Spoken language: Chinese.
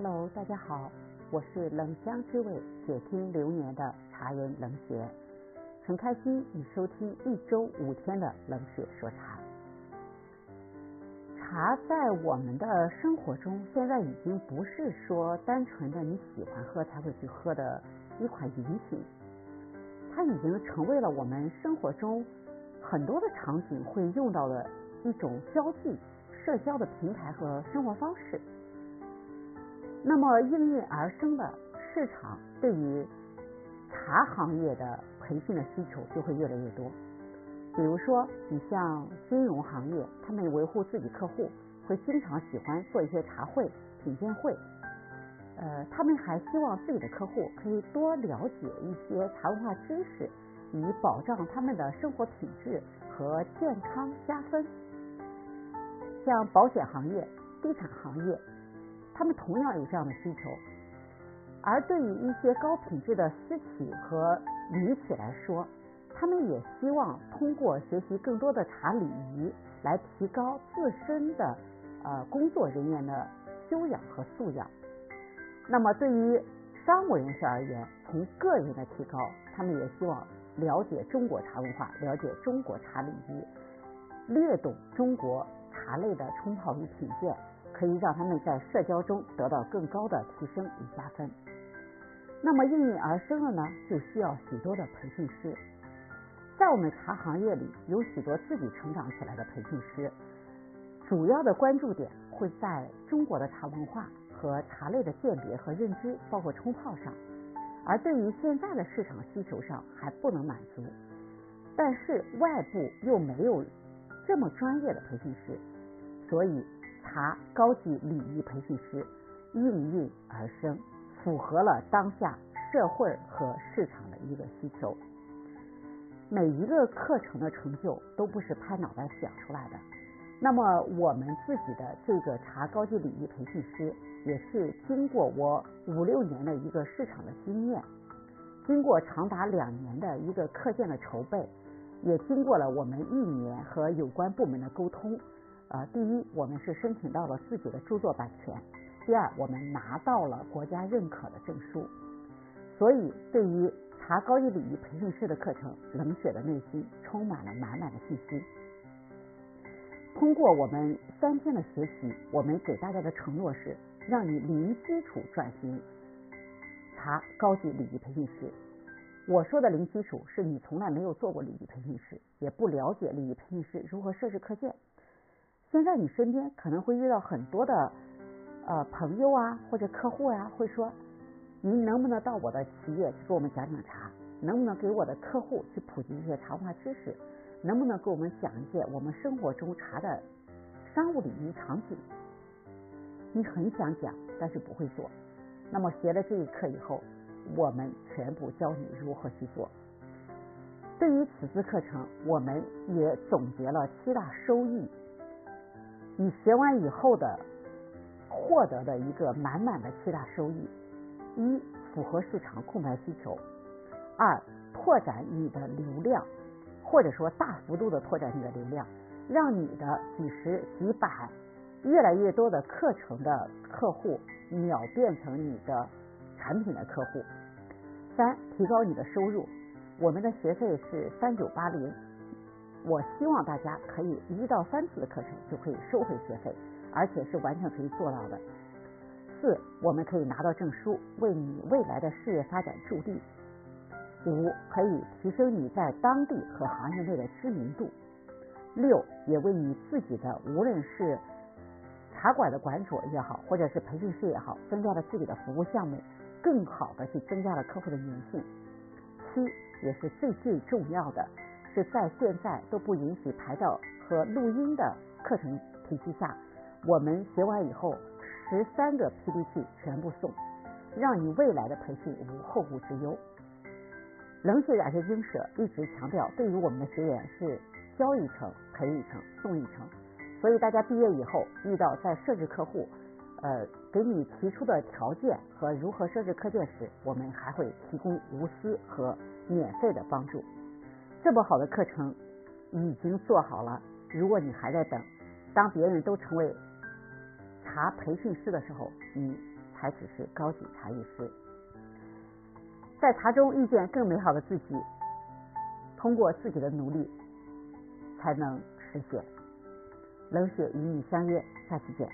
Hello，大家好，我是冷香之味且听流年的茶人冷雪，很开心你收听一周五天的冷雪说茶。茶在我们的生活中，现在已经不是说单纯的你喜欢喝才会去喝的一款饮品，它已经成为了我们生活中很多的场景会用到的一种交际、社交的平台和生活方式。那么应运而生的市场对于茶行业的培训的需求就会越来越多。比如说，你像金融行业，他们维护自己客户，会经常喜欢做一些茶会、品鉴会。呃，他们还希望自己的客户可以多了解一些茶文化知识，以保障他们的生活品质和健康加分。像保险行业、地产行业。他们同样有这样的需求，而对于一些高品质的私企和民企来说，他们也希望通过学习更多的茶礼仪，来提高自身的呃工作人员的修养和素养。那么对于商务人士而言，从个人的提高，他们也希望了解中国茶文化，了解中国茶礼仪，略懂中国茶类的冲泡与品鉴。可以让他们在社交中得到更高的提升与加分。那么应运而生的呢，就需要许多的培训师。在我们茶行业里，有许多自己成长起来的培训师，主要的关注点会在中国的茶文化和茶类的鉴别和认知，包括冲泡上。而对于现在的市场需求上还不能满足，但是外部又没有这么专业的培训师，所以。茶高级礼仪培训师应运而生，符合了当下社会和市场的一个需求。每一个课程的成就都不是拍脑袋想出来的。那么我们自己的这个茶高级礼仪培训师，也是经过我五六年的一个市场的经验，经过长达两年的一个课件的筹备，也经过了我们一年和有关部门的沟通。呃，第一，我们是申请到了自己的著作版权；第二，我们拿到了国家认可的证书。所以，对于茶高级礼仪培训师的课程，冷血的内心充满了满满的信心。通过我们三天的学习，我们给大家的承诺是，让你零基础转型茶高级礼仪培训师。我说的零基础，是你从来没有做过礼仪培训师，也不了解礼仪培训师如何设置课件。现在你身边可能会遇到很多的呃朋友啊或者客户呀，会说您能不能到我的企业去给我们讲讲茶？能不能给我的客户去普及一些茶文化知识？能不能给我们讲一些我们生活中茶的商务礼仪场景？你很想讲，但是不会做。那么学了这一课以后，我们全部教你如何去做。对于此次课程，我们也总结了七大收益。你学完以后的获得的一个满满的七大收益：一、符合市场空白需求；二、拓展你的流量，或者说大幅度的拓展你的流量，让你的几十几百越来越多的课程的客户秒变成你的产品的客户；三、提高你的收入，我们的学费是三九八零。我希望大家可以一到三次的课程就可以收回学费，而且是完全可以做到的。四，我们可以拿到证书，为你未来的事业发展助力。五，可以提升你在当地和行业内的知名度。六，也为你自己的无论是茶馆的馆主也好，或者是培训师也好，增加了自己的服务项目，更好的去增加了客户的粘性。七，也是最最重要的。是在现在都不允许拍照和录音的课程体系下，我们学完以后，十三个 PPT 全部送，让你未来的培训无后顾之忧。冷血染色精舍一直强调，对于我们的学员是教一程赔一程送一程，所以大家毕业以后遇到在设置客户，呃，给你提出的条件和如何设置课件时，我们还会提供无私和免费的帮助。这么好的课程已经做好了，如果你还在等，当别人都成为茶培训师的时候，你才只是高级茶艺师。在茶中遇见更美好的自己，通过自己的努力才能实现。冷血与你相约，下期见。